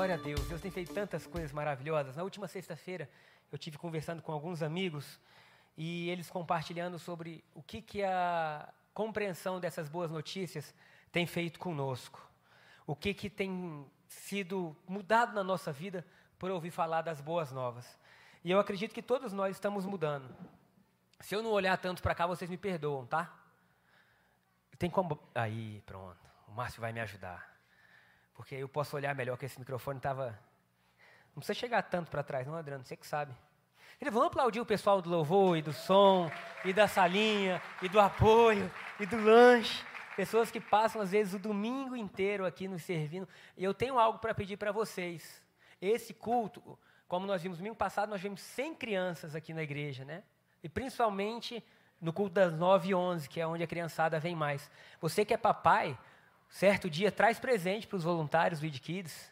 Glória a Deus, Deus tem feito tantas coisas maravilhosas. Na última sexta-feira, eu tive conversando com alguns amigos e eles compartilhando sobre o que, que a compreensão dessas boas notícias tem feito conosco. O que, que tem sido mudado na nossa vida por ouvir falar das boas novas. E eu acredito que todos nós estamos mudando. Se eu não olhar tanto para cá, vocês me perdoam, tá? Tem como. Aí, pronto. O Márcio vai me ajudar. Porque eu posso olhar melhor que esse microfone estava. Não precisa chegar tanto para trás, não, Adriano? Você que sabe. Ele, vamos aplaudir o pessoal do louvor e do som, e da salinha, e do apoio, e do lanche. Pessoas que passam, às vezes, o domingo inteiro aqui nos servindo. E eu tenho algo para pedir para vocês. Esse culto, como nós vimos domingo passado, nós vimos 100 crianças aqui na igreja, né? E principalmente no culto das 9 e 11, que é onde a criançada vem mais. Você que é papai, certo dia traz presente para os voluntários do ID Kids.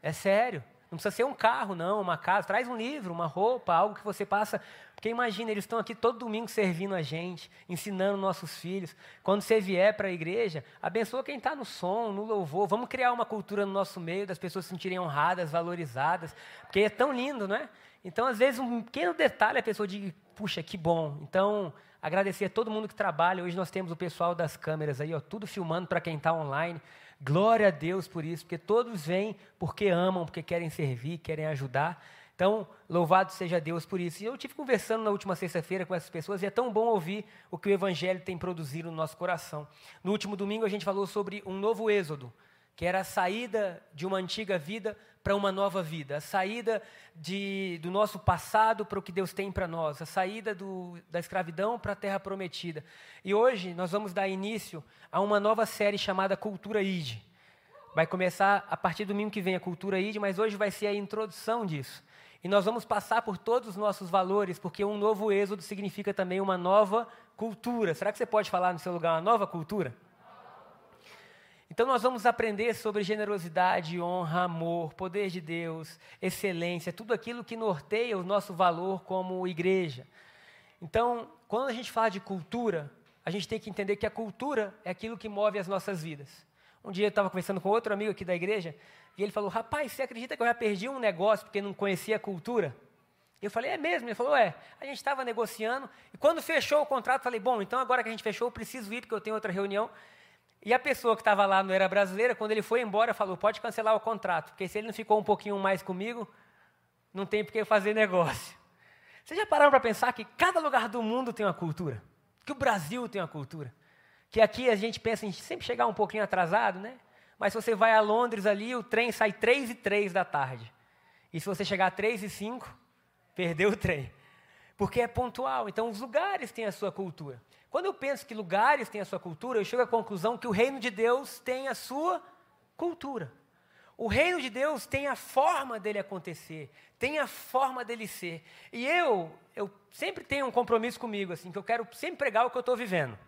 É sério. Não precisa ser um carro, não, uma casa. Traz um livro, uma roupa, algo que você passa. Porque imagina, eles estão aqui todo domingo servindo a gente, ensinando nossos filhos. Quando você vier para a igreja, abençoa quem está no som, no louvor. Vamos criar uma cultura no nosso meio, das pessoas se sentirem honradas, valorizadas. Porque é tão lindo, não é? Então, às vezes, um pequeno detalhe a pessoa diz, puxa, que bom. Então, agradecer a todo mundo que trabalha. Hoje nós temos o pessoal das câmeras aí, ó, tudo filmando para quem está online. Glória a Deus por isso, porque todos vêm porque amam, porque querem servir, querem ajudar. Então, louvado seja Deus por isso. E eu tive conversando na última sexta-feira com essas pessoas e é tão bom ouvir o que o Evangelho tem produzido no nosso coração. No último domingo a gente falou sobre um novo êxodo, que era a saída de uma antiga vida para uma nova vida, a saída de, do nosso passado para o que Deus tem para nós, a saída do, da escravidão para a terra prometida. E hoje nós vamos dar início a uma nova série chamada Cultura ID. Vai começar a partir do domingo que vem a Cultura ID, mas hoje vai ser a introdução disso. E nós vamos passar por todos os nossos valores, porque um novo êxodo significa também uma nova cultura. Será que você pode falar no seu lugar uma nova cultura? Então nós vamos aprender sobre generosidade, honra, amor, poder de Deus, excelência, tudo aquilo que norteia o nosso valor como igreja. Então, quando a gente fala de cultura, a gente tem que entender que a cultura é aquilo que move as nossas vidas. Um dia eu estava conversando com outro amigo aqui da igreja e ele falou: Rapaz, você acredita que eu já perdi um negócio porque não conhecia a cultura? Eu falei: É mesmo? Ele falou: É. A gente estava negociando e quando fechou o contrato, falei: Bom, então agora que a gente fechou, eu preciso ir porque eu tenho outra reunião. E a pessoa que estava lá não era brasileira, quando ele foi embora, falou: pode cancelar o contrato, porque se ele não ficou um pouquinho mais comigo, não tem por que fazer negócio. Vocês já pararam para pensar que cada lugar do mundo tem uma cultura? Que o Brasil tem uma cultura? Que aqui a gente pensa em sempre chegar um pouquinho atrasado, né? Mas se você vai a Londres ali, o trem sai 3 e 3 da tarde. E se você chegar a 3 e 5, perdeu o trem. Porque é pontual. Então, os lugares têm a sua cultura. Quando eu penso que lugares têm a sua cultura, eu chego à conclusão que o reino de Deus tem a sua cultura. O reino de Deus tem a forma dele acontecer, tem a forma dele ser. E eu, eu sempre tenho um compromisso comigo, assim, que eu quero sempre pregar o que eu estou vivendo.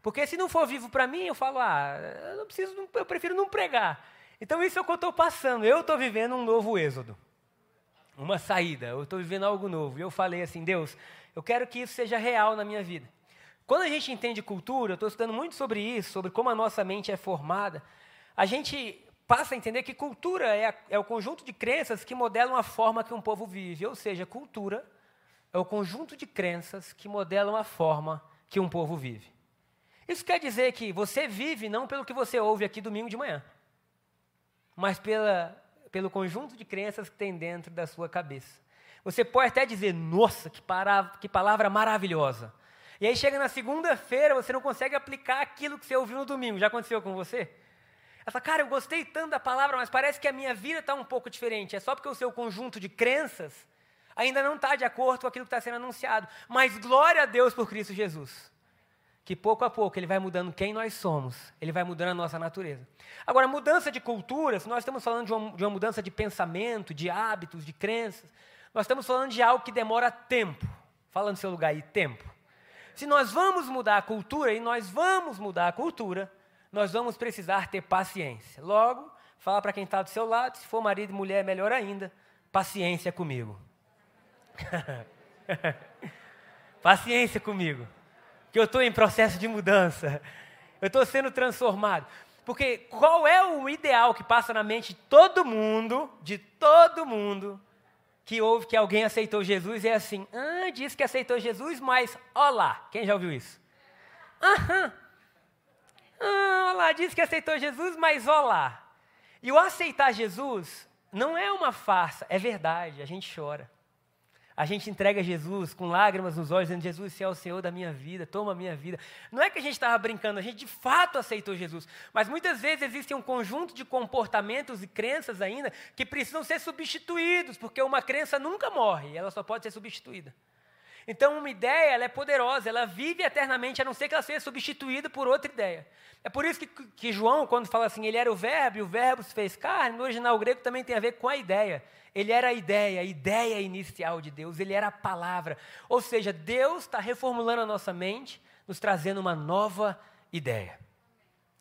Porque se não for vivo para mim, eu falo, ah, eu preciso, eu prefiro não pregar. Então isso é o que eu estou passando. Eu estou vivendo um novo êxodo, uma saída. Eu estou vivendo algo novo. E eu falei assim, Deus, eu quero que isso seja real na minha vida. Quando a gente entende cultura, eu estou estudando muito sobre isso, sobre como a nossa mente é formada, a gente passa a entender que cultura é, a, é o conjunto de crenças que modelam a forma que um povo vive. Ou seja, cultura é o conjunto de crenças que modelam a forma que um povo vive. Isso quer dizer que você vive não pelo que você ouve aqui domingo de manhã, mas pela, pelo conjunto de crenças que tem dentro da sua cabeça. Você pode até dizer, nossa, que, para, que palavra maravilhosa. E aí chega na segunda-feira, você não consegue aplicar aquilo que você ouviu no domingo. Já aconteceu com você? Ela fala, cara, eu gostei tanto da palavra, mas parece que a minha vida está um pouco diferente. É só porque o seu conjunto de crenças ainda não está de acordo com aquilo que está sendo anunciado. Mas glória a Deus por Cristo Jesus. Que pouco a pouco ele vai mudando quem nós somos, ele vai mudando a nossa natureza. Agora, mudança de cultura, se nós estamos falando de uma, de uma mudança de pensamento, de hábitos, de crenças, Nós estamos falando de algo que demora tempo. Fala no seu lugar aí, tempo. Se nós vamos mudar a cultura, e nós vamos mudar a cultura, nós vamos precisar ter paciência. Logo, fala para quem está do seu lado, se for marido e mulher, melhor ainda, paciência comigo. paciência comigo. Que eu estou em processo de mudança. Eu estou sendo transformado. Porque qual é o ideal que passa na mente de todo mundo, de todo mundo, que ouve que alguém aceitou Jesus e é assim, ah, que aceitou Jesus, mas olá. Quem já ouviu isso? Aham. Ah, olá, diz que aceitou Jesus, mas olá. E o aceitar Jesus não é uma farsa, é verdade, a gente chora. A gente entrega Jesus com lágrimas nos olhos, dizendo: Jesus, você é o Senhor da minha vida, toma a minha vida. Não é que a gente estava brincando, a gente de fato aceitou Jesus. Mas muitas vezes existem um conjunto de comportamentos e crenças ainda que precisam ser substituídos, porque uma crença nunca morre, ela só pode ser substituída. Então, uma ideia ela é poderosa, ela vive eternamente, a não ser que ela seja substituída por outra ideia. É por isso que, que João, quando fala assim, ele era o verbo e o verbo se fez carne, no original grego também tem a ver com a ideia. Ele era a ideia, a ideia inicial de Deus, ele era a palavra. Ou seja, Deus está reformulando a nossa mente, nos trazendo uma nova ideia.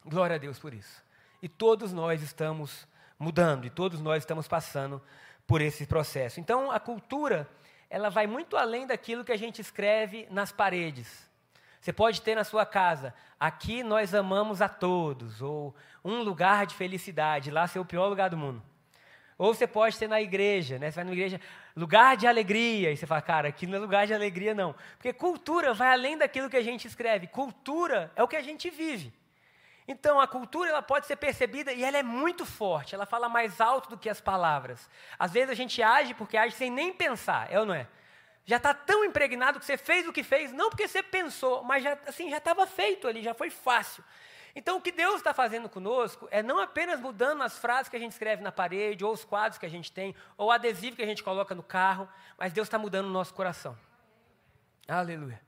Glória a Deus por isso. E todos nós estamos mudando, e todos nós estamos passando por esse processo. Então, a cultura ela vai muito além daquilo que a gente escreve nas paredes. Você pode ter na sua casa, aqui nós amamos a todos, ou um lugar de felicidade, lá ser o pior lugar do mundo. Ou você pode ter na igreja, né? Você vai na igreja, lugar de alegria, e você fala, cara, aqui não é lugar de alegria, não. Porque cultura vai além daquilo que a gente escreve. Cultura é o que a gente vive. Então, a cultura ela pode ser percebida e ela é muito forte, ela fala mais alto do que as palavras. Às vezes a gente age porque age sem nem pensar, é ou não é? Já está tão impregnado que você fez o que fez, não porque você pensou, mas já assim já estava feito ali, já foi fácil. Então, o que Deus está fazendo conosco é não apenas mudando as frases que a gente escreve na parede, ou os quadros que a gente tem, ou o adesivo que a gente coloca no carro, mas Deus está mudando o nosso coração. Aleluia.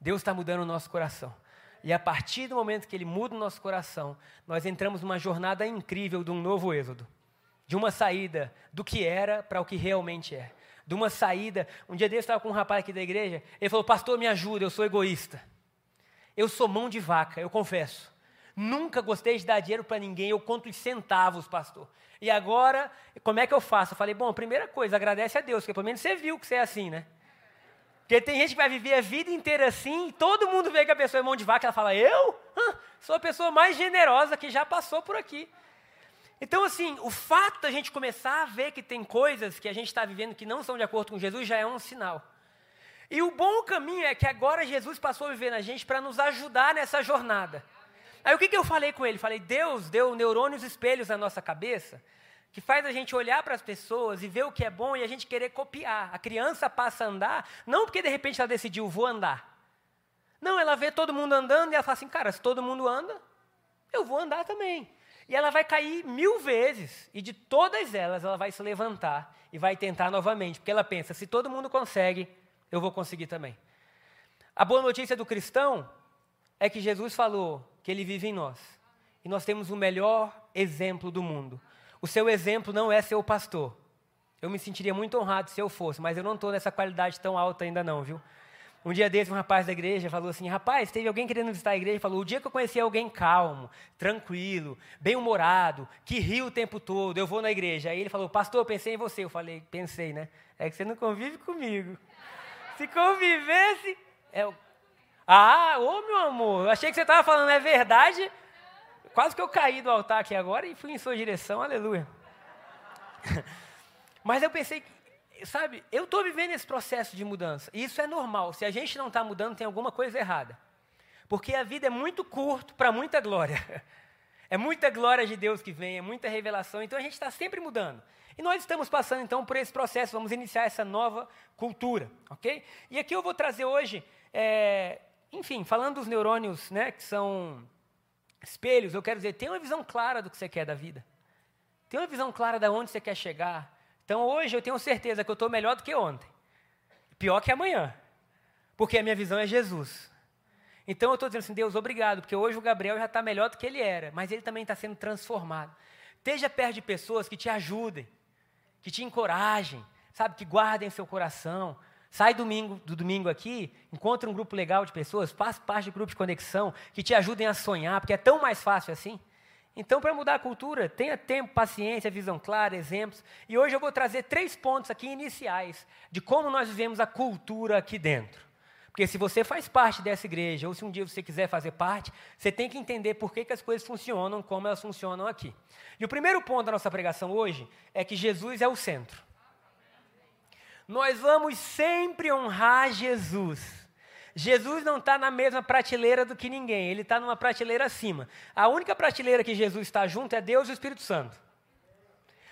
Deus está mudando o nosso coração. E a partir do momento que Ele muda o nosso coração, nós entramos numa jornada incrível de um novo êxodo. De uma saída do que era para o que realmente é. De uma saída. Um dia desse eu estava com um rapaz aqui da igreja, ele falou: Pastor, me ajuda, eu sou egoísta. Eu sou mão de vaca, eu confesso. Nunca gostei de dar dinheiro para ninguém, eu conto em centavos, pastor. E agora, como é que eu faço? Eu falei: Bom, primeira coisa, agradece a Deus, porque pelo menos você viu que você é assim, né? Porque tem gente que vai viver a vida inteira assim, e todo mundo vê que a pessoa é mão de vaca, ela fala, eu? sou a pessoa mais generosa que já passou por aqui. Então, assim, o fato da gente começar a ver que tem coisas que a gente está vivendo que não são de acordo com Jesus já é um sinal. E o bom caminho é que agora Jesus passou a viver na gente para nos ajudar nessa jornada. Aí o que, que eu falei com ele? Falei, Deus deu neurônios espelhos na nossa cabeça que faz a gente olhar para as pessoas e ver o que é bom e a gente querer copiar. A criança passa a andar, não porque de repente ela decidiu, vou andar. Não, ela vê todo mundo andando e ela fala assim, cara, se todo mundo anda, eu vou andar também. E ela vai cair mil vezes, e de todas elas ela vai se levantar e vai tentar novamente, porque ela pensa: se todo mundo consegue, eu vou conseguir também. A boa notícia do cristão é que Jesus falou que ele vive em nós, e nós temos o melhor exemplo do mundo. O seu exemplo não é ser o pastor. Eu me sentiria muito honrado se eu fosse, mas eu não estou nessa qualidade tão alta ainda não, viu? Um dia desse, um rapaz da igreja falou assim: Rapaz, teve alguém querendo visitar a igreja e falou: O dia que eu conheci alguém calmo, tranquilo, bem-humorado, que ri o tempo todo, eu vou na igreja. Aí ele falou: Pastor, eu pensei em você. Eu falei: Pensei, né? É que você não convive comigo. Se convivesse. É... Ah, ô meu amor, achei que você estava falando, é verdade? Quase que eu caí do altar aqui agora e fui em sua direção, aleluia. Mas eu pensei, sabe, eu estou vivendo esse processo de mudança. E isso é normal. Se a gente não está mudando, tem alguma coisa errada. Porque a vida é muito curto para muita glória. É muita glória de Deus que vem, é muita revelação. Então a gente está sempre mudando. E nós estamos passando então por esse processo. Vamos iniciar essa nova cultura, ok? E aqui eu vou trazer hoje, é, enfim, falando dos neurônios, né, que são espelhos, eu quero dizer, tenha uma visão clara do que você quer da vida. Tenha uma visão clara de onde você quer chegar. Então hoje eu tenho certeza que eu estou melhor do que ontem. Pior que amanhã. Porque a minha visão é Jesus. Então eu estou dizendo assim, Deus, obrigado, porque hoje o Gabriel já está melhor do que ele era, mas ele também está sendo transformado. Esteja perto de pessoas que te ajudem, que te encorajem, sabe, que guardem seu coração. Sai domingo, do domingo aqui, encontra um grupo legal de pessoas, faça parte de grupo de conexão, que te ajudem a sonhar, porque é tão mais fácil assim. Então, para mudar a cultura, tenha tempo, paciência, visão clara, exemplos. E hoje eu vou trazer três pontos aqui iniciais de como nós vivemos a cultura aqui dentro. Porque se você faz parte dessa igreja, ou se um dia você quiser fazer parte, você tem que entender por que, que as coisas funcionam como elas funcionam aqui. E o primeiro ponto da nossa pregação hoje é que Jesus é o centro. Nós vamos sempre honrar Jesus. Jesus não está na mesma prateleira do que ninguém, ele está numa prateleira acima. A única prateleira que Jesus está junto é Deus e o Espírito Santo.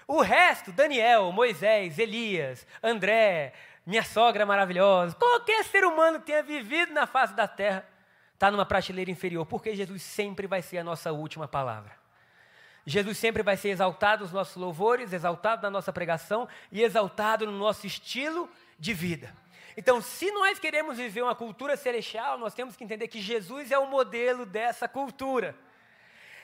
O resto, Daniel, Moisés, Elias, André, minha sogra maravilhosa, qualquer ser humano que tenha vivido na face da terra, está numa prateleira inferior, porque Jesus sempre vai ser a nossa última palavra. Jesus sempre vai ser exaltado nos nossos louvores, exaltado na nossa pregação e exaltado no nosso estilo de vida. Então, se nós queremos viver uma cultura celestial, nós temos que entender que Jesus é o modelo dessa cultura.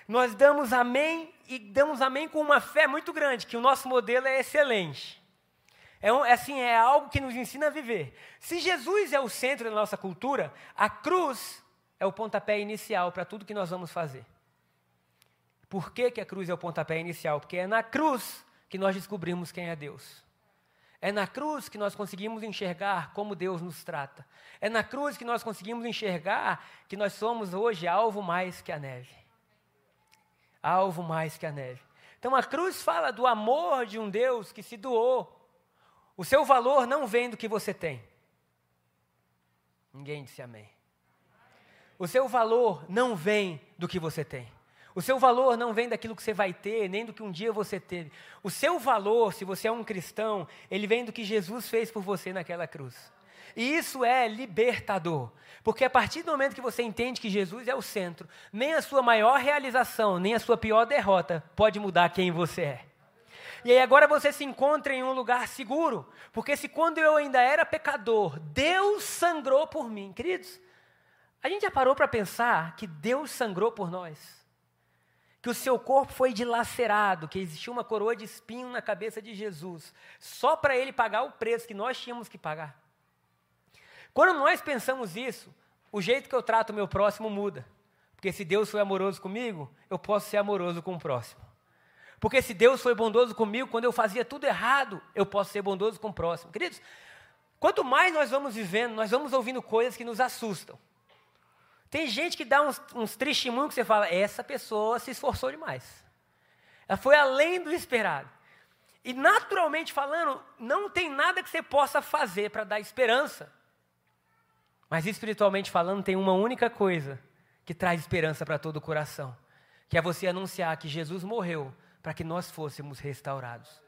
Nós damos amém e damos amém com uma fé muito grande, que o nosso modelo é excelente. É, um, é assim, é algo que nos ensina a viver. Se Jesus é o centro da nossa cultura, a cruz é o pontapé inicial para tudo que nós vamos fazer. Por que, que a cruz é o pontapé inicial? Porque é na cruz que nós descobrimos quem é Deus. É na cruz que nós conseguimos enxergar como Deus nos trata. É na cruz que nós conseguimos enxergar que nós somos hoje alvo mais que a neve. Alvo mais que a neve. Então a cruz fala do amor de um Deus que se doou. O seu valor não vem do que você tem. Ninguém disse amém. O seu valor não vem do que você tem. O seu valor não vem daquilo que você vai ter, nem do que um dia você teve. O seu valor, se você é um cristão, ele vem do que Jesus fez por você naquela cruz. E isso é libertador. Porque a partir do momento que você entende que Jesus é o centro, nem a sua maior realização, nem a sua pior derrota pode mudar quem você é. E aí agora você se encontra em um lugar seguro. Porque se quando eu ainda era pecador, Deus sangrou por mim. Queridos, a gente já parou para pensar que Deus sangrou por nós? Que o seu corpo foi dilacerado, que existia uma coroa de espinho na cabeça de Jesus, só para ele pagar o preço que nós tínhamos que pagar. Quando nós pensamos isso, o jeito que eu trato o meu próximo muda. Porque se Deus foi amoroso comigo, eu posso ser amoroso com o próximo. Porque se Deus foi bondoso comigo quando eu fazia tudo errado, eu posso ser bondoso com o próximo. Queridos, quanto mais nós vamos vivendo, nós vamos ouvindo coisas que nos assustam. Tem gente que dá uns, uns testemunhos que você fala, essa pessoa se esforçou demais. Ela foi além do esperado. E naturalmente falando, não tem nada que você possa fazer para dar esperança. Mas espiritualmente falando, tem uma única coisa que traz esperança para todo o coração, que é você anunciar que Jesus morreu para que nós fôssemos restaurados.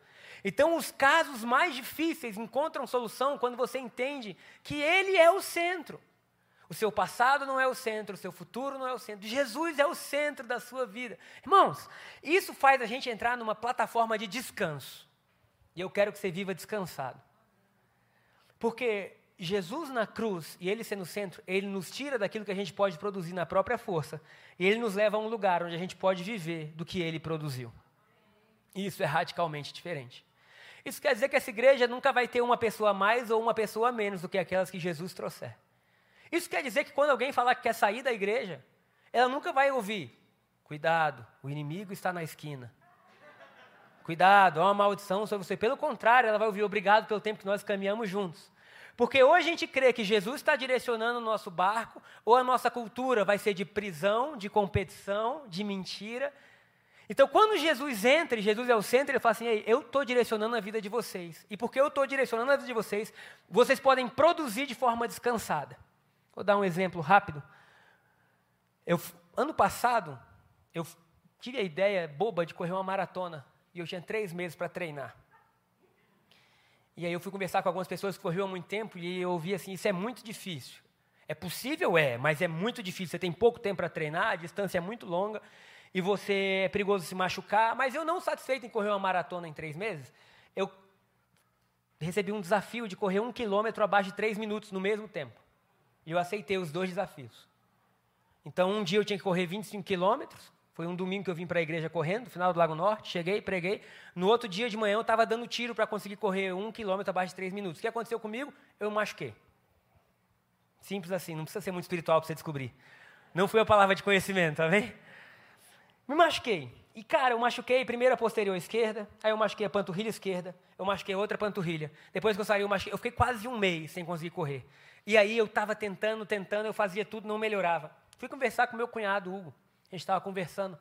Então, os casos mais difíceis encontram solução quando você entende que Ele é o centro. O seu passado não é o centro, o seu futuro não é o centro. Jesus é o centro da sua vida. Irmãos, isso faz a gente entrar numa plataforma de descanso. E eu quero que você viva descansado. Porque Jesus na cruz e Ele sendo o centro, Ele nos tira daquilo que a gente pode produzir na própria força. E Ele nos leva a um lugar onde a gente pode viver do que Ele produziu. E isso é radicalmente diferente. Isso quer dizer que essa igreja nunca vai ter uma pessoa mais ou uma pessoa menos do que aquelas que Jesus trouxer. Isso quer dizer que quando alguém falar que quer sair da igreja, ela nunca vai ouvir: cuidado, o inimigo está na esquina. Cuidado, há uma maldição sobre você. Pelo contrário, ela vai ouvir: obrigado pelo tempo que nós caminhamos juntos. Porque ou a gente crê que Jesus está direcionando o nosso barco, ou a nossa cultura vai ser de prisão, de competição, de mentira. Então, quando Jesus entra, e Jesus é o centro, ele fala assim: Ei, eu estou direcionando a vida de vocês. E porque eu estou direcionando a vida de vocês, vocês podem produzir de forma descansada. Vou dar um exemplo rápido. Eu, ano passado, eu tive a ideia boba de correr uma maratona. E eu tinha três meses para treinar. E aí eu fui conversar com algumas pessoas que corriam há muito tempo e eu ouvi assim, isso é muito difícil. É possível? É, mas é muito difícil. Você tem pouco tempo para treinar, a distância é muito longa e você é perigoso se machucar. Mas eu não satisfeito em correr uma maratona em três meses, eu recebi um desafio de correr um quilômetro abaixo de três minutos no mesmo tempo. E eu aceitei os dois desafios. Então, um dia eu tinha que correr 25 quilômetros, Foi um domingo que eu vim para a igreja correndo, final do Lago Norte, cheguei, preguei. No outro dia de manhã eu estava dando tiro para conseguir correr um quilômetro abaixo de três minutos. O que aconteceu comigo? Eu machuquei. Simples assim, não precisa ser muito espiritual para você descobrir. Não foi a palavra de conhecimento, tá vendo? Me machuquei. E, cara, eu machuquei primeiro a posterior esquerda, aí eu machuquei a panturrilha esquerda, eu machuquei outra panturrilha. Depois que eu saí, eu machuquei. Eu fiquei quase um mês sem conseguir correr. E aí eu estava tentando, tentando, eu fazia tudo, não melhorava. Fui conversar com meu cunhado, Hugo a gente estava conversando.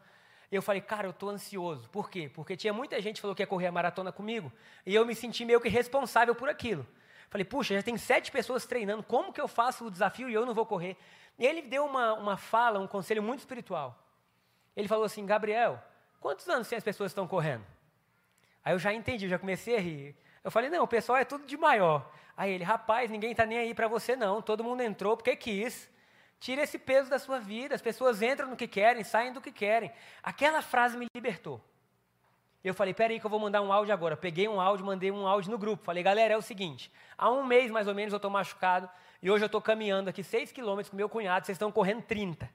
E eu falei, cara, eu estou ansioso. Por quê? Porque tinha muita gente que falou que ia correr a maratona comigo. E eu me senti meio que responsável por aquilo. Falei, puxa, já tem sete pessoas treinando, como que eu faço o desafio e eu não vou correr? E ele deu uma, uma fala, um conselho muito espiritual. Ele falou assim, Gabriel, quantos anos tem as pessoas estão correndo? Aí eu já entendi, já comecei a rir. Eu falei, não, o pessoal é tudo de maior. Aí ele, rapaz, ninguém está nem aí para você não, todo mundo entrou porque quis. Tira esse peso da sua vida. As pessoas entram no que querem, saem do que querem. Aquela frase me libertou. Eu falei, peraí que eu vou mandar um áudio agora. Peguei um áudio, mandei um áudio no grupo. Falei, galera, é o seguinte, há um mês mais ou menos eu estou machucado e hoje eu estou caminhando aqui 6 quilômetros com meu cunhado, vocês estão correndo 30.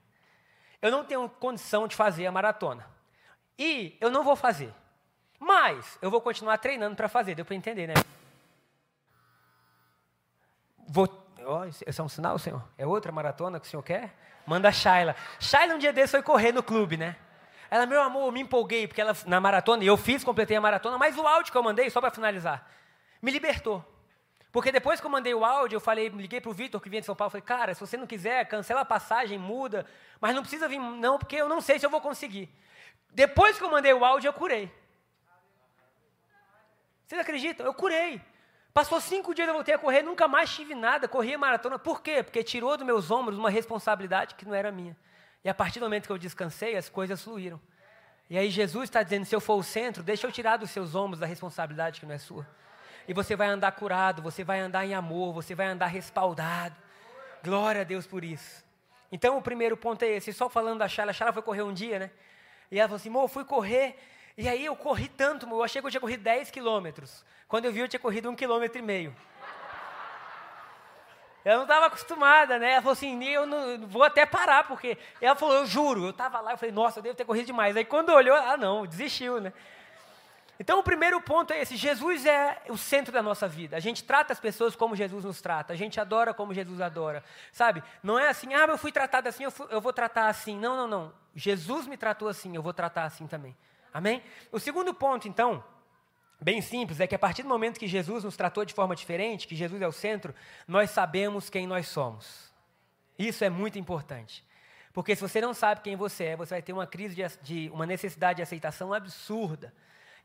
Eu não tenho condição de fazer a maratona. E eu não vou fazer. Mas eu vou continuar treinando para fazer. Deu para entender, né? Vou Oh, esse é um sinal, senhor? É outra maratona que o senhor quer? Manda a Shayla. Shayla um dia desse foi correr no clube, né? Ela, meu amor, eu me empolguei, porque ela, na maratona, e eu fiz, completei a maratona, mas o áudio que eu mandei, só para finalizar, me libertou. Porque depois que eu mandei o áudio, eu falei, liguei para o Vitor, que vinha de São Paulo, falei, cara, se você não quiser, cancela a passagem, muda, mas não precisa vir, não, porque eu não sei se eu vou conseguir. Depois que eu mandei o áudio, eu curei. Vocês acreditam? Eu curei. Passou cinco dias, eu voltei a correr, nunca mais tive nada, corri a maratona. Por quê? Porque tirou dos meus ombros uma responsabilidade que não era minha. E a partir do momento que eu descansei, as coisas fluíram. E aí Jesus está dizendo: se eu for o centro, deixa eu tirar dos seus ombros a responsabilidade que não é sua. E você vai andar curado, você vai andar em amor, você vai andar respaldado. Glória a Deus por isso. Então o primeiro ponto é esse. Só falando da Chala, a Chala foi correr um dia, né? E ela falou assim: Mo, fui correr e aí eu corri tanto, eu achei que eu tinha corrido 10 quilômetros. Quando eu vi, eu tinha corrido um quilômetro e meio. Eu não estava acostumada, né? Ela falou assim, eu não, vou até parar, porque... Ela falou, eu juro. Eu estava lá, eu falei, nossa, eu devo ter corrido demais. Aí quando olhou, ah não, desistiu, né? Então o primeiro ponto é esse, Jesus é o centro da nossa vida. A gente trata as pessoas como Jesus nos trata, a gente adora como Jesus adora. Sabe? Não é assim, ah, eu fui tratado assim, eu, fui, eu vou tratar assim. Não, não, não. Jesus me tratou assim, eu vou tratar assim também. Amém? O segundo ponto, então, bem simples, é que a partir do momento que Jesus nos tratou de forma diferente, que Jesus é o centro, nós sabemos quem nós somos. Isso é muito importante. Porque se você não sabe quem você é, você vai ter uma crise de, de uma necessidade de aceitação absurda.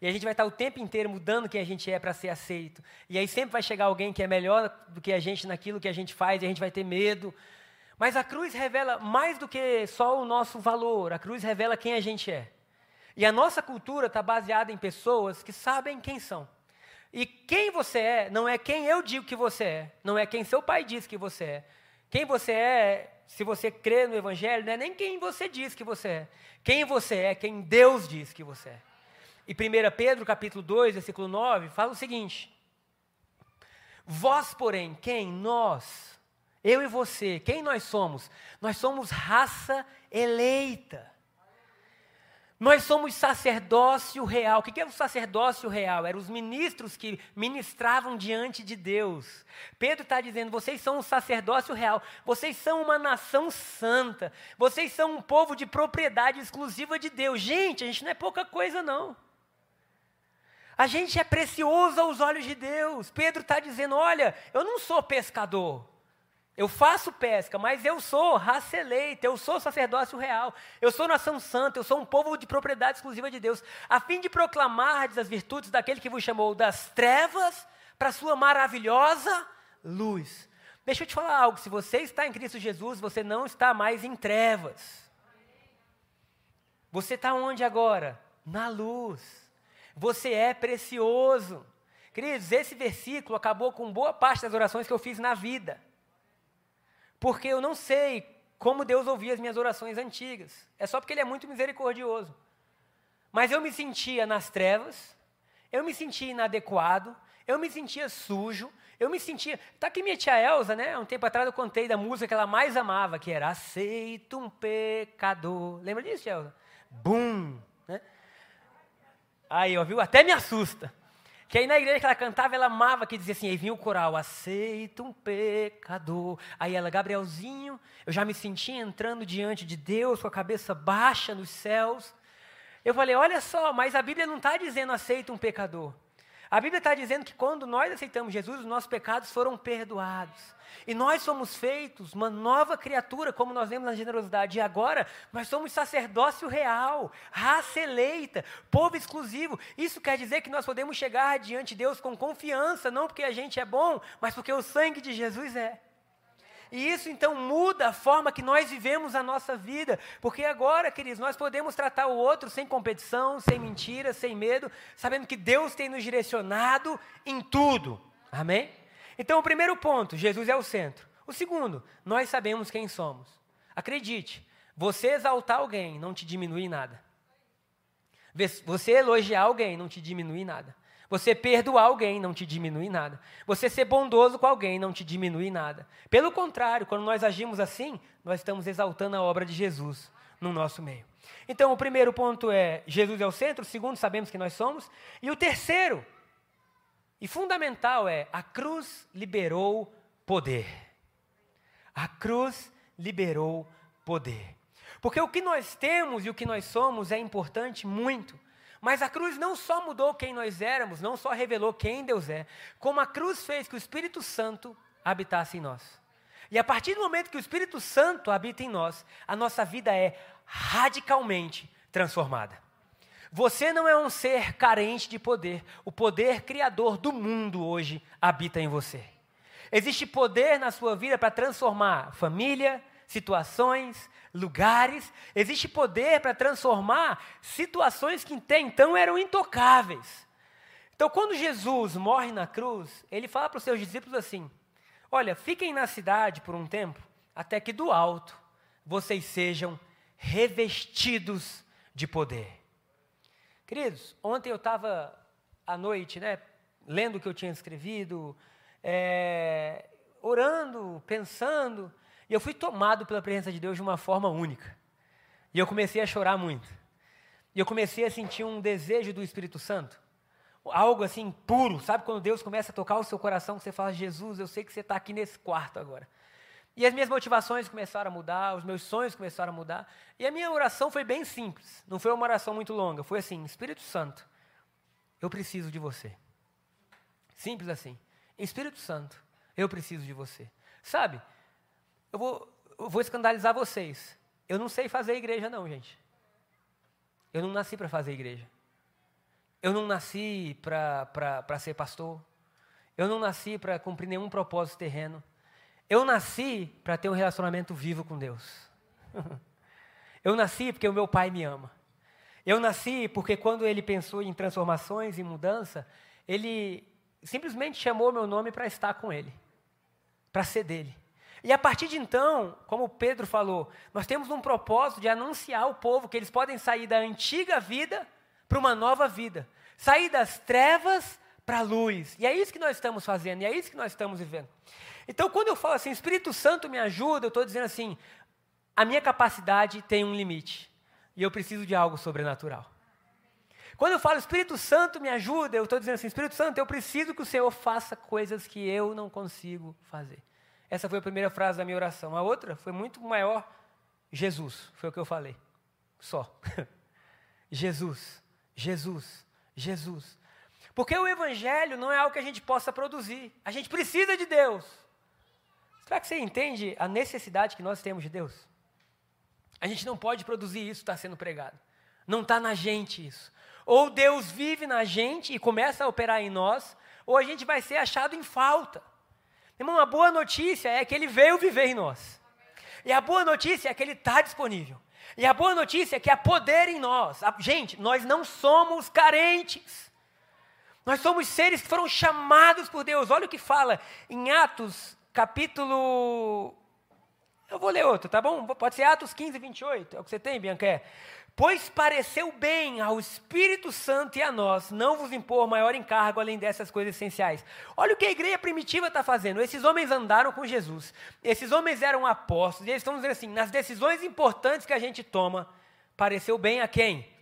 E a gente vai estar o tempo inteiro mudando quem a gente é para ser aceito. E aí sempre vai chegar alguém que é melhor do que a gente naquilo que a gente faz e a gente vai ter medo. Mas a cruz revela mais do que só o nosso valor. A cruz revela quem a gente é. E a nossa cultura está baseada em pessoas que sabem quem são. E quem você é não é quem eu digo que você é, não é quem seu pai diz que você é. Quem você é, se você crê no Evangelho, não é nem quem você diz que você é. Quem você é, quem Deus diz que você é. E 1 Pedro, capítulo 2, versículo 9, fala o seguinte: Vós, porém, quem? Nós, eu e você, quem nós somos? Nós somos raça eleita nós somos sacerdócio real. O que é o sacerdócio real? Eram os ministros que ministravam diante de Deus. Pedro está dizendo: vocês são um sacerdócio real, vocês são uma nação santa, vocês são um povo de propriedade exclusiva de Deus. Gente, a gente não é pouca coisa, não. A gente é precioso aos olhos de Deus. Pedro está dizendo: olha, eu não sou pescador. Eu faço pesca, mas eu sou raça eleita, eu sou sacerdócio real, eu sou nação santa, eu sou um povo de propriedade exclusiva de Deus, a fim de proclamar as virtudes daquele que vos chamou das trevas para a sua maravilhosa luz. Deixa eu te falar algo: se você está em Cristo Jesus, você não está mais em trevas. Você está onde agora? Na luz. Você é precioso. Queridos, esse versículo acabou com boa parte das orações que eu fiz na vida porque eu não sei como Deus ouvia as minhas orações antigas. É só porque Ele é muito misericordioso. Mas eu me sentia nas trevas, eu me sentia inadequado, eu me sentia sujo, eu me sentia. Tá aqui minha tia Elza, né? Um tempo atrás eu contei da música que ela mais amava, que era Aceito um pecador. Lembra disso, Elza? Bum! Né? Aí, ó, viu? Até me assusta. Que aí na igreja que ela cantava, ela amava, que dizia assim, aí vinha o coral, aceita um pecador. Aí ela, Gabrielzinho, eu já me sentia entrando diante de Deus com a cabeça baixa nos céus. Eu falei, olha só, mas a Bíblia não está dizendo aceita um pecador. A Bíblia está dizendo que quando nós aceitamos Jesus, os nossos pecados foram perdoados. E nós somos feitos uma nova criatura, como nós vemos na generosidade. E agora, nós somos sacerdócio real, raça eleita, povo exclusivo. Isso quer dizer que nós podemos chegar diante de Deus com confiança, não porque a gente é bom, mas porque o sangue de Jesus é. E isso então muda a forma que nós vivemos a nossa vida, porque agora, queridos, nós podemos tratar o outro sem competição, sem mentira, sem medo, sabendo que Deus tem nos direcionado em tudo. Amém? Então, o primeiro ponto, Jesus é o centro. O segundo, nós sabemos quem somos. Acredite, você exaltar alguém não te diminui nada. Você elogiar alguém não te diminui nada. Você perdoar alguém não te diminui nada. Você ser bondoso com alguém não te diminui nada. Pelo contrário, quando nós agimos assim, nós estamos exaltando a obra de Jesus no nosso meio. Então, o primeiro ponto é Jesus é o centro, o segundo, sabemos que nós somos, e o terceiro, e fundamental é a cruz liberou poder. A cruz liberou poder. Porque o que nós temos e o que nós somos é importante muito. Mas a cruz não só mudou quem nós éramos, não só revelou quem Deus é, como a cruz fez que o Espírito Santo habitasse em nós. E a partir do momento que o Espírito Santo habita em nós, a nossa vida é radicalmente transformada. Você não é um ser carente de poder. O poder criador do mundo hoje habita em você. Existe poder na sua vida para transformar família, situações, lugares. Existe poder para transformar situações que até então eram intocáveis. Então, quando Jesus morre na cruz, ele fala para os seus discípulos assim: Olha, fiquem na cidade por um tempo, até que do alto vocês sejam revestidos de poder. Queridos, ontem eu estava à noite, né, lendo o que eu tinha escrevido, é, orando, pensando, e eu fui tomado pela presença de Deus de uma forma única. E eu comecei a chorar muito. E eu comecei a sentir um desejo do Espírito Santo. Algo assim puro, sabe quando Deus começa a tocar o seu coração, você fala, Jesus, eu sei que você está aqui nesse quarto agora. E as minhas motivações começaram a mudar, os meus sonhos começaram a mudar. E a minha oração foi bem simples, não foi uma oração muito longa. Foi assim: Espírito Santo, eu preciso de você. Simples assim. Espírito Santo, eu preciso de você. Sabe, eu vou, eu vou escandalizar vocês. Eu não sei fazer igreja, não, gente. Eu não nasci para fazer igreja. Eu não nasci para ser pastor. Eu não nasci para cumprir nenhum propósito terreno. Eu nasci para ter um relacionamento vivo com Deus. Eu nasci porque o meu pai me ama. Eu nasci porque quando ele pensou em transformações e mudança, ele simplesmente chamou meu nome para estar com ele, para ser dele. E a partir de então, como Pedro falou, nós temos um propósito de anunciar ao povo que eles podem sair da antiga vida para uma nova vida, sair das trevas para a luz. E é isso que nós estamos fazendo, e é isso que nós estamos vivendo. Então, quando eu falo assim, Espírito Santo me ajuda, eu estou dizendo assim, a minha capacidade tem um limite. E eu preciso de algo sobrenatural. Quando eu falo Espírito Santo me ajuda, eu estou dizendo assim, Espírito Santo, eu preciso que o Senhor faça coisas que eu não consigo fazer. Essa foi a primeira frase da minha oração. A outra foi muito maior. Jesus, foi o que eu falei. Só. Jesus, Jesus, Jesus. Porque o Evangelho não é algo que a gente possa produzir. A gente precisa de Deus. Será que você entende a necessidade que nós temos de Deus? A gente não pode produzir isso está sendo pregado. Não está na gente isso. Ou Deus vive na gente e começa a operar em nós, ou a gente vai ser achado em falta. Irmão, a boa notícia é que Ele veio viver em nós. E a boa notícia é que Ele está disponível. E a boa notícia é que há poder em nós. Gente, nós não somos carentes. Nós somos seres que foram chamados por Deus. Olha o que fala em Atos capítulo. Eu vou ler outro, tá bom? Pode ser Atos 15, 28. É o que você tem, Bianca? Pois pareceu bem ao Espírito Santo e a nós não vos impor maior encargo além dessas coisas essenciais. Olha o que a igreja primitiva está fazendo. Esses homens andaram com Jesus. Esses homens eram apóstolos. E eles estão dizendo assim: nas decisões importantes que a gente toma, pareceu bem a quem?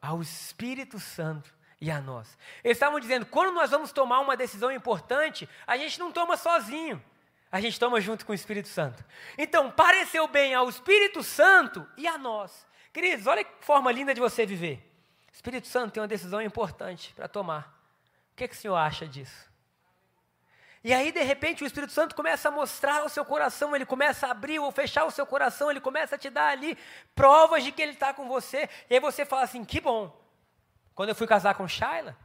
Ao Espírito Santo e a nós. Eles estavam dizendo: quando nós vamos tomar uma decisão importante, a gente não toma sozinho, a gente toma junto com o Espírito Santo. Então, pareceu bem ao Espírito Santo e a nós. Queridos, olha que forma linda de você viver. O Espírito Santo tem uma decisão importante para tomar. O que, é que o senhor acha disso? E aí, de repente, o Espírito Santo começa a mostrar o seu coração, ele começa a abrir ou fechar o seu coração, ele começa a te dar ali provas de que ele está com você. E aí você fala assim: que bom. Quando eu fui casar com Shaila,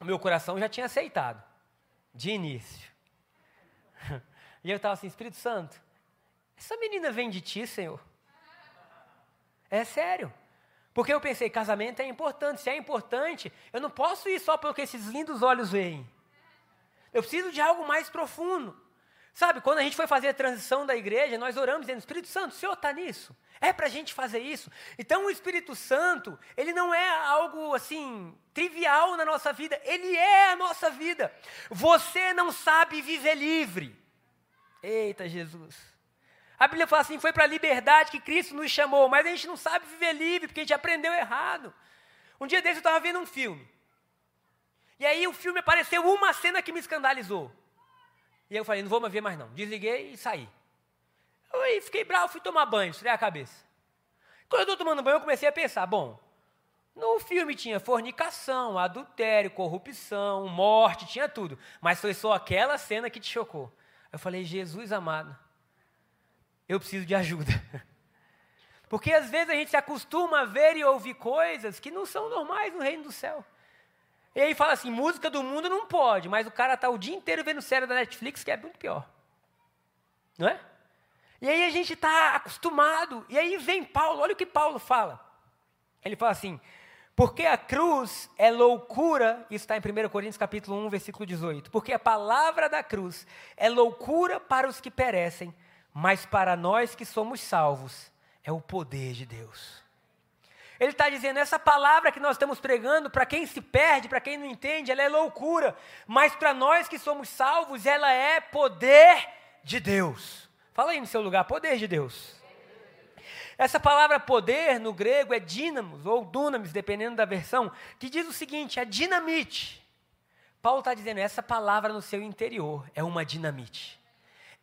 o meu coração já tinha aceitado, de início. E eu estava assim: Espírito Santo, essa menina vem de ti, Senhor. É sério. Porque eu pensei: casamento é importante. Se é importante, eu não posso ir só porque esses lindos olhos veem. Eu preciso de algo mais profundo. Sabe, quando a gente foi fazer a transição da igreja, nós oramos dizendo: Espírito Santo, o Senhor está nisso. É para a gente fazer isso. Então, o Espírito Santo, ele não é algo assim, trivial na nossa vida, ele é a nossa vida. Você não sabe viver livre. Eita, Jesus. A Bíblia fala assim: foi para a liberdade que Cristo nos chamou, mas a gente não sabe viver livre, porque a gente aprendeu errado. Um dia desse eu estava vendo um filme. E aí o filme apareceu uma cena que me escandalizou. E eu falei, não vou mais ver mais não. Desliguei e saí. Aí fiquei bravo, fui tomar banho, esfriar a cabeça. Quando eu estou tomando banho, eu comecei a pensar, bom, no filme tinha fornicação, adultério, corrupção, morte, tinha tudo. Mas foi só aquela cena que te chocou. Eu falei, Jesus amado, eu preciso de ajuda. Porque às vezes a gente se acostuma a ver e ouvir coisas que não são normais no reino do céu. E aí fala assim, música do mundo não pode, mas o cara tá o dia inteiro vendo série da Netflix, que é muito pior. Não é? E aí a gente está acostumado. E aí vem Paulo, olha o que Paulo fala. Ele fala assim, porque a cruz é loucura, isso está em 1 Coríntios capítulo 1, versículo 18. Porque a palavra da cruz é loucura para os que perecem, mas para nós que somos salvos, é o poder de Deus. Ele está dizendo: essa palavra que nós estamos pregando, para quem se perde, para quem não entende, ela é loucura, mas para nós que somos salvos, ela é poder de Deus. Fala aí no seu lugar: poder de Deus. Essa palavra poder no grego é dínamos ou dunamis, dependendo da versão, que diz o seguinte: é dinamite. Paulo está dizendo: essa palavra no seu interior é uma dinamite.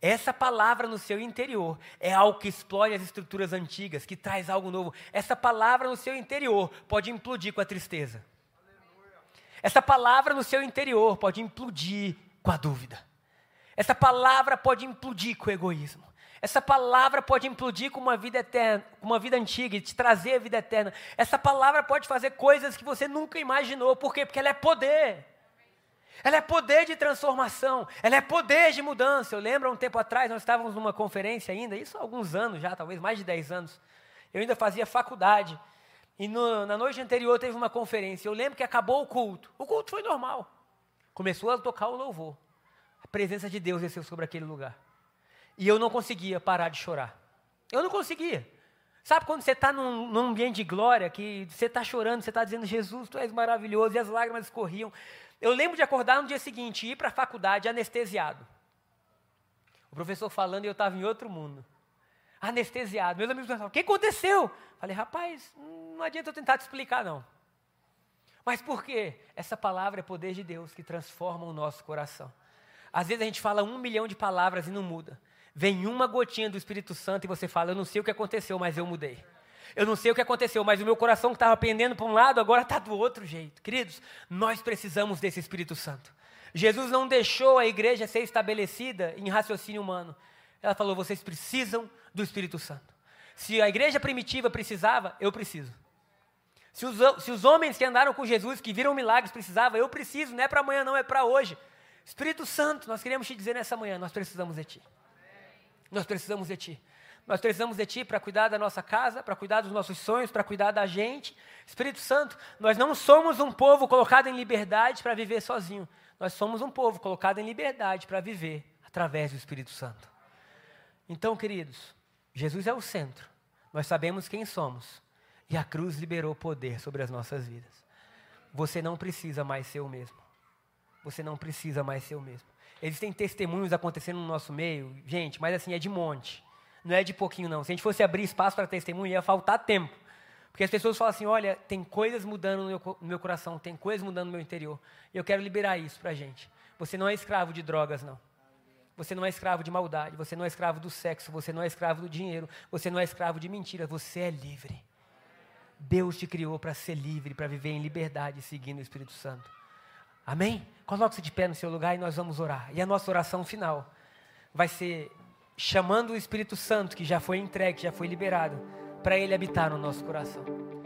Essa palavra no seu interior é algo que explode as estruturas antigas, que traz algo novo. Essa palavra no seu interior pode implodir com a tristeza. Essa palavra no seu interior pode implodir com a dúvida. Essa palavra pode implodir com o egoísmo. Essa palavra pode implodir com uma vida eterna, uma vida antiga e te trazer a vida eterna. Essa palavra pode fazer coisas que você nunca imaginou. Por quê? Porque ela é poder. Ela é poder de transformação, ela é poder de mudança. Eu lembro, há um tempo atrás, nós estávamos numa conferência ainda, isso há alguns anos já, talvez mais de 10 anos. Eu ainda fazia faculdade. E no, na noite anterior teve uma conferência. Eu lembro que acabou o culto. O culto foi normal. Começou a tocar o louvor. A presença de Deus desceu sobre aquele lugar. E eu não conseguia parar de chorar. Eu não conseguia. Sabe quando você está num, num, ambiente de glória, que você está chorando, você está dizendo, Jesus, tu és maravilhoso, e as lágrimas escorriam. Eu lembro de acordar no dia seguinte e ir para a faculdade anestesiado. O professor falando e eu estava em outro mundo. Anestesiado. Meus amigos pensavam, o que aconteceu? Falei, rapaz, não adianta eu tentar te explicar, não. Mas por quê? Essa palavra é poder de Deus que transforma o nosso coração. Às vezes a gente fala um milhão de palavras e não muda. Vem uma gotinha do Espírito Santo e você fala, eu não sei o que aconteceu, mas eu mudei. Eu não sei o que aconteceu, mas o meu coração que estava pendendo para um lado agora está do outro jeito. Queridos, nós precisamos desse Espírito Santo. Jesus não deixou a igreja ser estabelecida em raciocínio humano. Ela falou: vocês precisam do Espírito Santo. Se a igreja primitiva precisava, eu preciso. Se os, se os homens que andaram com Jesus, que viram milagres, precisavam, eu preciso, não é para amanhã, não, é para hoje. Espírito Santo, nós queremos te dizer nessa manhã: nós precisamos de Ti. Nós precisamos de Ti. Nós precisamos de Ti para cuidar da nossa casa, para cuidar dos nossos sonhos, para cuidar da gente. Espírito Santo, nós não somos um povo colocado em liberdade para viver sozinho. Nós somos um povo colocado em liberdade para viver através do Espírito Santo. Então, queridos, Jesus é o centro. Nós sabemos quem somos. E a cruz liberou poder sobre as nossas vidas. Você não precisa mais ser o mesmo. Você não precisa mais ser o mesmo. Existem testemunhos acontecendo no nosso meio, gente, mas assim, é de monte. Não é de pouquinho, não. Se a gente fosse abrir espaço para testemunho, ia faltar tempo. Porque as pessoas falam assim: olha, tem coisas mudando no meu, no meu coração, tem coisas mudando no meu interior. E eu quero liberar isso para a gente. Você não é escravo de drogas, não. Você não é escravo de maldade, você não é escravo do sexo, você não é escravo do dinheiro, você não é escravo de mentira, você é livre. Deus te criou para ser livre, para viver em liberdade, seguindo o Espírito Santo. Amém? Coloque-se de pé no seu lugar e nós vamos orar. E a nossa oração final vai ser chamando o Espírito Santo, que já foi entregue, já foi liberado, para ele habitar no nosso coração.